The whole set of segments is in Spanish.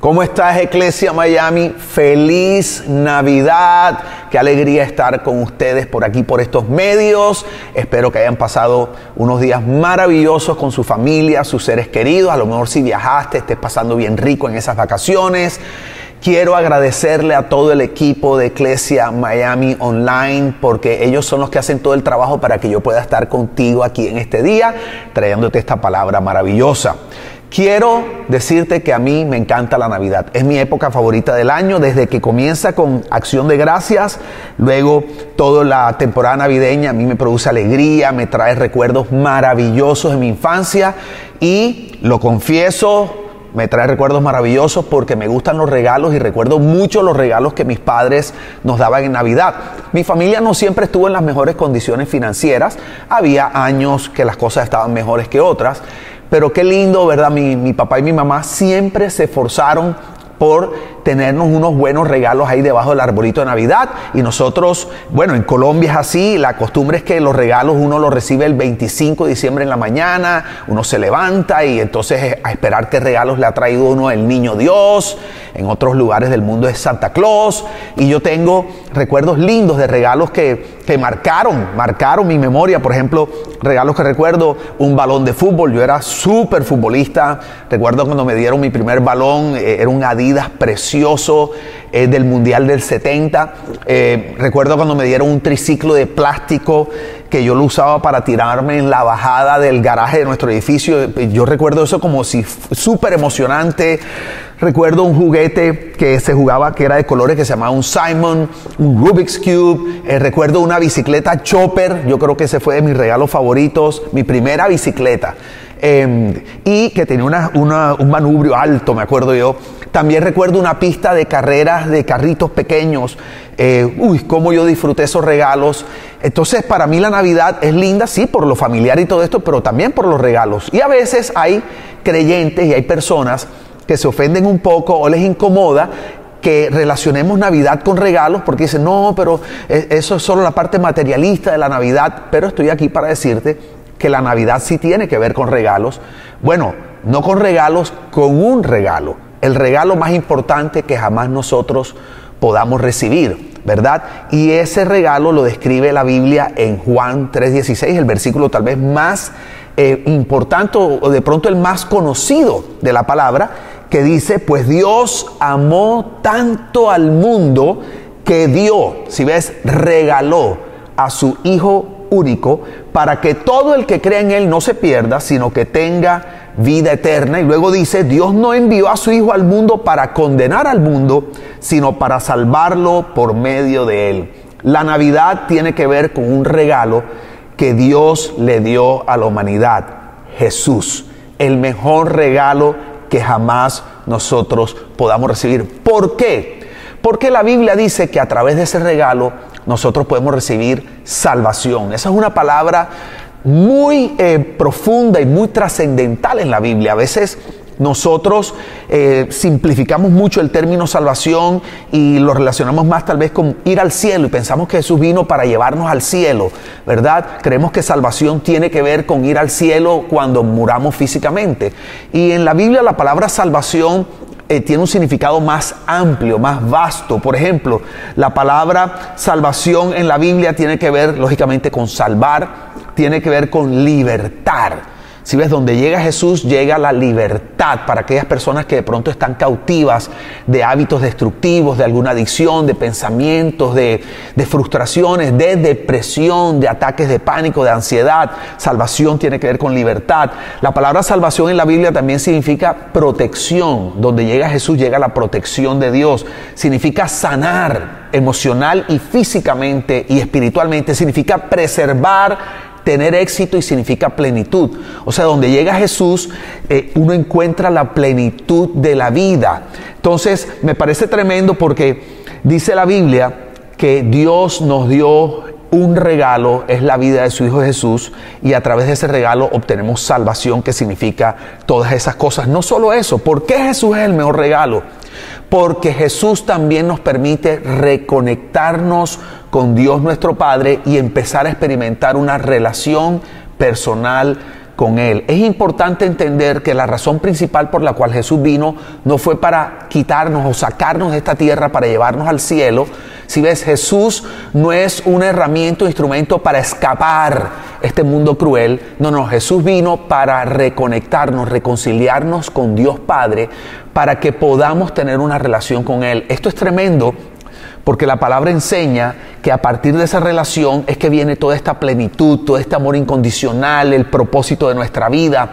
¿Cómo estás, Iglesia Miami? Feliz Navidad. Qué alegría estar con ustedes por aquí, por estos medios. Espero que hayan pasado unos días maravillosos con su familia, sus seres queridos. A lo mejor si viajaste, estés pasando bien rico en esas vacaciones. Quiero agradecerle a todo el equipo de Iglesia Miami Online porque ellos son los que hacen todo el trabajo para que yo pueda estar contigo aquí en este día trayéndote esta palabra maravillosa. Quiero decirte que a mí me encanta la Navidad. Es mi época favorita del año, desde que comienza con acción de gracias, luego toda la temporada navideña a mí me produce alegría, me trae recuerdos maravillosos de mi infancia y lo confieso, me trae recuerdos maravillosos porque me gustan los regalos y recuerdo mucho los regalos que mis padres nos daban en Navidad. Mi familia no siempre estuvo en las mejores condiciones financieras, había años que las cosas estaban mejores que otras pero qué lindo, ¿verdad? Mi, mi papá y mi mamá siempre se esforzaron por tenernos unos buenos regalos ahí debajo del arbolito de Navidad. Y nosotros, bueno, en Colombia es así, la costumbre es que los regalos uno los recibe el 25 de diciembre en la mañana, uno se levanta y entonces a esperar qué regalos le ha traído uno el niño Dios. En otros lugares del mundo es Santa Claus. Y yo tengo recuerdos lindos de regalos que, que marcaron, marcaron mi memoria. Por ejemplo, regalos que recuerdo, un balón de fútbol. Yo era súper futbolista. Recuerdo cuando me dieron mi primer balón, eh, era un Adidas precioso eh, del Mundial del 70. Eh, recuerdo cuando me dieron un triciclo de plástico que yo lo usaba para tirarme en la bajada del garaje de nuestro edificio. Yo recuerdo eso como si súper emocionante. Recuerdo un juguete que se jugaba que era de colores que se llamaba un Simon, un Rubik's Cube. Eh, recuerdo una bicicleta Chopper, yo creo que ese fue de mis regalos favoritos, mi primera bicicleta. Em, y que tenía un manubrio alto, me acuerdo yo. También recuerdo una pista de carreras de carritos pequeños. Eh, uy, cómo yo disfruté esos regalos. Entonces, para mí la Navidad es linda, sí, por lo familiar y todo esto, pero también por los regalos. Y a veces hay creyentes y hay personas que se ofenden un poco o les incomoda que relacionemos Navidad con regalos, porque dicen, no, pero e, eso es solo la parte materialista de la Navidad, pero estoy aquí para decirte que la Navidad sí tiene que ver con regalos. Bueno, no con regalos, con un regalo. El regalo más importante que jamás nosotros podamos recibir, ¿verdad? Y ese regalo lo describe la Biblia en Juan 3:16, el versículo tal vez más eh, importante o de pronto el más conocido de la palabra, que dice, pues Dios amó tanto al mundo que dio, si ves, regaló a su Hijo único, para que todo el que crea en Él no se pierda, sino que tenga vida eterna. Y luego dice, Dios no envió a su Hijo al mundo para condenar al mundo, sino para salvarlo por medio de Él. La Navidad tiene que ver con un regalo que Dios le dio a la humanidad, Jesús, el mejor regalo que jamás nosotros podamos recibir. ¿Por qué? Porque la Biblia dice que a través de ese regalo nosotros podemos recibir salvación. Esa es una palabra muy eh, profunda y muy trascendental en la Biblia. A veces nosotros eh, simplificamos mucho el término salvación y lo relacionamos más tal vez con ir al cielo y pensamos que Jesús vino para llevarnos al cielo, ¿verdad? Creemos que salvación tiene que ver con ir al cielo cuando muramos físicamente. Y en la Biblia la palabra salvación eh, tiene un significado más amplio, más vasto. Por ejemplo, la palabra salvación en la Biblia tiene que ver, lógicamente, con salvar, tiene que ver con libertar. Si ves, donde llega Jesús, llega la libertad para aquellas personas que de pronto están cautivas de hábitos destructivos, de alguna adicción, de pensamientos, de, de, frustraciones, de depresión, de ataques de pánico, de ansiedad. Salvación tiene que ver con libertad. La palabra salvación en la Biblia también significa protección. Donde llega Jesús, llega la protección de Dios. Significa sanar emocional y físicamente y espiritualmente. Significa preservar tener éxito y significa plenitud. O sea, donde llega Jesús, eh, uno encuentra la plenitud de la vida. Entonces, me parece tremendo porque dice la Biblia que Dios nos dio un regalo, es la vida de su Hijo Jesús, y a través de ese regalo obtenemos salvación, que significa todas esas cosas. No solo eso, ¿por qué Jesús es el mejor regalo? Porque Jesús también nos permite reconectarnos con Dios nuestro Padre y empezar a experimentar una relación personal con Él. Es importante entender que la razón principal por la cual Jesús vino no fue para quitarnos o sacarnos de esta tierra para llevarnos al cielo. Si ves, Jesús no es una herramienta o instrumento para escapar este mundo cruel. No, no, Jesús vino para reconectarnos, reconciliarnos con Dios Padre, para que podamos tener una relación con Él. Esto es tremendo porque la palabra enseña que a partir de esa relación es que viene toda esta plenitud, todo este amor incondicional, el propósito de nuestra vida.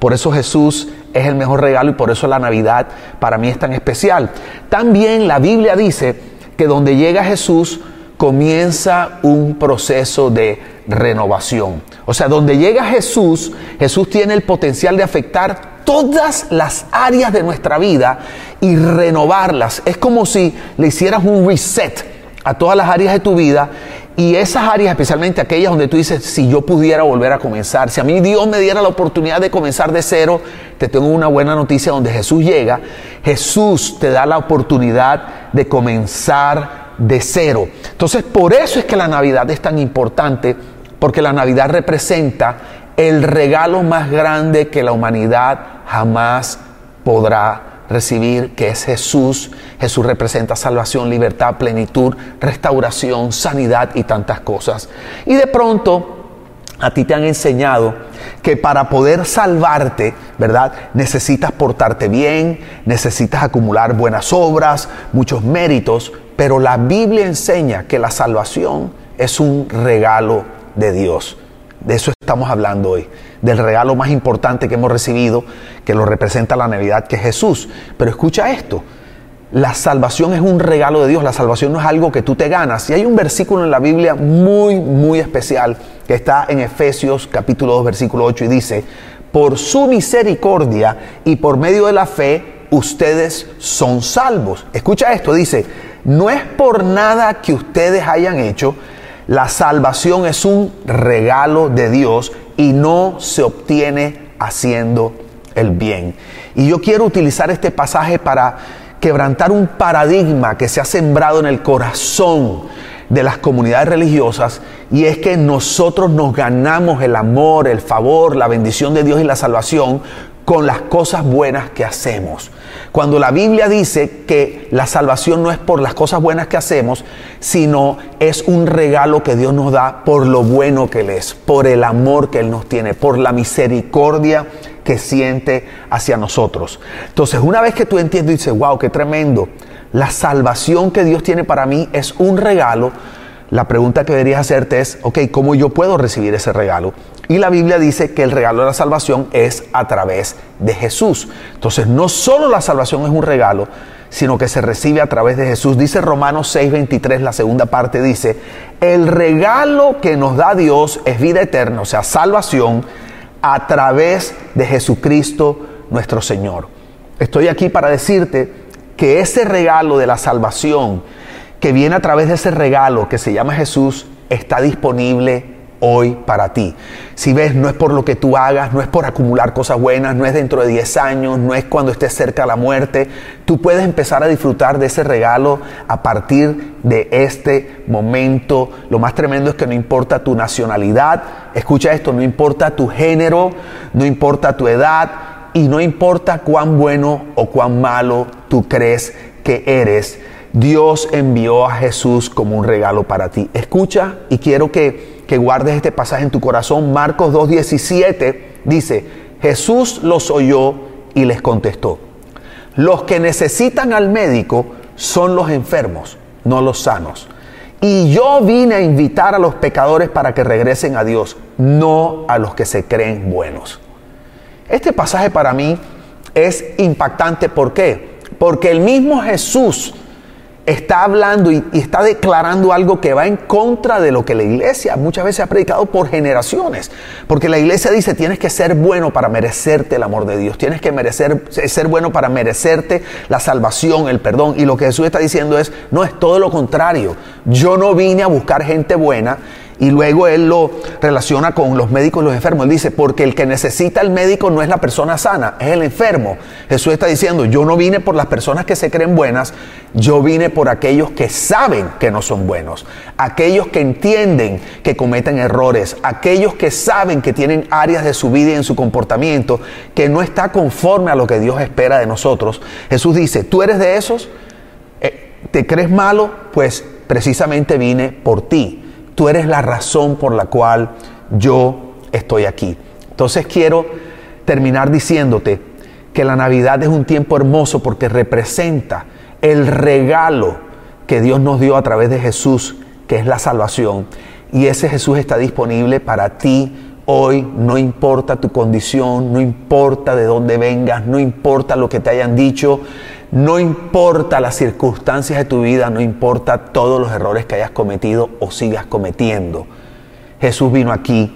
Por eso Jesús es el mejor regalo y por eso la Navidad para mí es tan especial. También la Biblia dice que donde llega Jesús comienza un proceso de renovación. O sea, donde llega Jesús, Jesús tiene el potencial de afectar todas las áreas de nuestra vida y renovarlas. Es como si le hicieras un reset a todas las áreas de tu vida y esas áreas, especialmente aquellas donde tú dices, si yo pudiera volver a comenzar, si a mí Dios me diera la oportunidad de comenzar de cero, te tengo una buena noticia donde Jesús llega. Jesús te da la oportunidad de comenzar de cero. Entonces, por eso es que la Navidad es tan importante, porque la Navidad representa el regalo más grande que la humanidad jamás podrá recibir, que es Jesús. Jesús representa salvación, libertad, plenitud, restauración, sanidad y tantas cosas. Y de pronto a ti te han enseñado que para poder salvarte, ¿verdad? Necesitas portarte bien, necesitas acumular buenas obras, muchos méritos, pero la Biblia enseña que la salvación es un regalo de Dios. De eso estamos hablando hoy, del regalo más importante que hemos recibido, que lo representa la Navidad, que es Jesús. Pero escucha esto, la salvación es un regalo de Dios, la salvación no es algo que tú te ganas. Y hay un versículo en la Biblia muy, muy especial que está en Efesios capítulo 2, versículo 8 y dice, por su misericordia y por medio de la fe, ustedes son salvos. Escucha esto, dice, no es por nada que ustedes hayan hecho, la salvación es un regalo de Dios y no se obtiene haciendo el bien. Y yo quiero utilizar este pasaje para quebrantar un paradigma que se ha sembrado en el corazón de las comunidades religiosas y es que nosotros nos ganamos el amor, el favor, la bendición de Dios y la salvación con las cosas buenas que hacemos. Cuando la Biblia dice que la salvación no es por las cosas buenas que hacemos, sino es un regalo que Dios nos da por lo bueno que Él es, por el amor que Él nos tiene, por la misericordia que siente hacia nosotros. Entonces, una vez que tú entiendes y dices, wow, qué tremendo, la salvación que Dios tiene para mí es un regalo, la pregunta que deberías hacerte es, ok, ¿cómo yo puedo recibir ese regalo? Y la Biblia dice que el regalo de la salvación es a través de Jesús. Entonces, no solo la salvación es un regalo, sino que se recibe a través de Jesús. Dice Romanos 6:23, la segunda parte dice, el regalo que nos da Dios es vida eterna, o sea, salvación, a través de Jesucristo nuestro Señor. Estoy aquí para decirte que ese regalo de la salvación, que viene a través de ese regalo que se llama Jesús, está disponible hoy para ti. Si ves, no es por lo que tú hagas, no es por acumular cosas buenas, no es dentro de 10 años, no es cuando estés cerca de la muerte. Tú puedes empezar a disfrutar de ese regalo a partir de este momento. Lo más tremendo es que no importa tu nacionalidad, escucha esto, no importa tu género, no importa tu edad y no importa cuán bueno o cuán malo tú crees que eres. Dios envió a Jesús como un regalo para ti. Escucha y quiero que que guardes este pasaje en tu corazón. Marcos 2.17 dice, Jesús los oyó y les contestó, los que necesitan al médico son los enfermos, no los sanos. Y yo vine a invitar a los pecadores para que regresen a Dios, no a los que se creen buenos. Este pasaje para mí es impactante. ¿Por qué? Porque el mismo Jesús está hablando y, está declarando algo que va en contra de lo que la iglesia muchas veces ha predicado por generaciones. Porque la iglesia dice, tienes que ser bueno para merecerte el amor de Dios, tienes que merecer, ser bueno para merecerte la salvación, el perdón. Y lo que Jesús está diciendo es, no es todo lo contrario. Yo no vine a buscar gente buena Y luego él lo relaciona con los médicos y los enfermos. Él dice, porque el que necesita el médico no es la persona sana, es el enfermo. Jesús está diciendo, yo no vine por las personas que se creen buenas, yo vine por aquellos que saben que no son buenos, aquellos que entienden que cometen errores, aquellos que saben que tienen áreas de su vida y en su comportamiento que no está conforme a lo que Dios espera de nosotros. Jesús dice, tú eres de esos, eh, te crees malo, pues precisamente vine por ti Tú eres la razón por la cual yo estoy aquí. Entonces quiero terminar diciéndote que la Navidad es un tiempo hermoso porque representa el regalo que Dios nos dio a través de Jesús, que es la salvación. Y ese Jesús está disponible para ti hoy, no importa tu condición, no importa de dónde vengas, no importa lo que te hayan dicho, no importa las circunstancias de tu vida, no importa todos los errores que hayas cometido o sigas cometiendo. Jesús vino aquí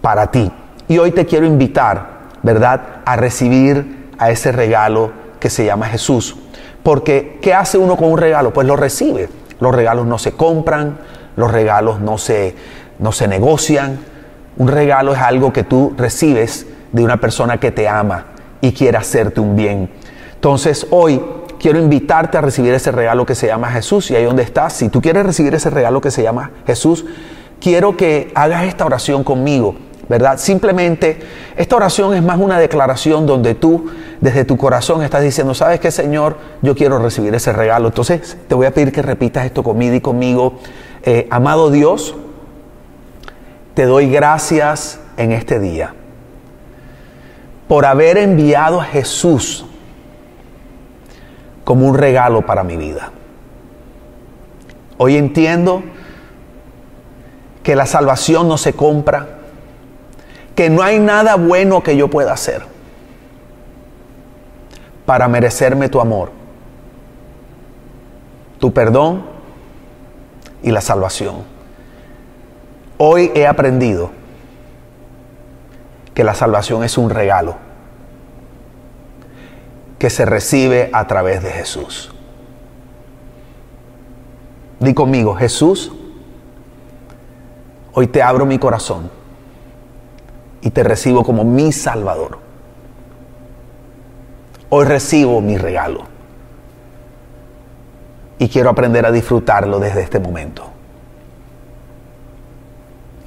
para ti. Y hoy te quiero invitar, ¿verdad?, a recibir a ese regalo que se llama Jesús. Porque, ¿qué hace uno con un regalo? Pues lo recibe. Los regalos no se compran, los regalos no se, no se negocian. Un regalo es algo que tú recibes de una persona que te ama y quiere hacerte un bien. Entonces hoy quiero invitarte a recibir ese regalo que se llama Jesús y ahí donde estás, si tú quieres recibir ese regalo que se llama Jesús, quiero que hagas esta oración conmigo. ¿verdad? Simplemente esta oración es más una declaración donde tú desde tu corazón estás diciendo, ¿sabes qué, Señor? Yo quiero recibir ese regalo. Entonces te voy a pedir que repitas esto conmigo y conmigo. Eh, amado Dios, te doy gracias en este día por haber enviado a Jesús como un regalo para mi vida. Hoy entiendo que la salvación no se compra, que no hay nada bueno que yo pueda hacer para merecerme tu amor, tu perdón y la salvación. Hoy he aprendido que la salvación es un regalo que se recibe a través de Jesús. Di conmigo, Jesús, hoy te abro mi corazón y te recibo como mi Salvador. Hoy recibo mi regalo y quiero aprender a disfrutarlo desde este momento.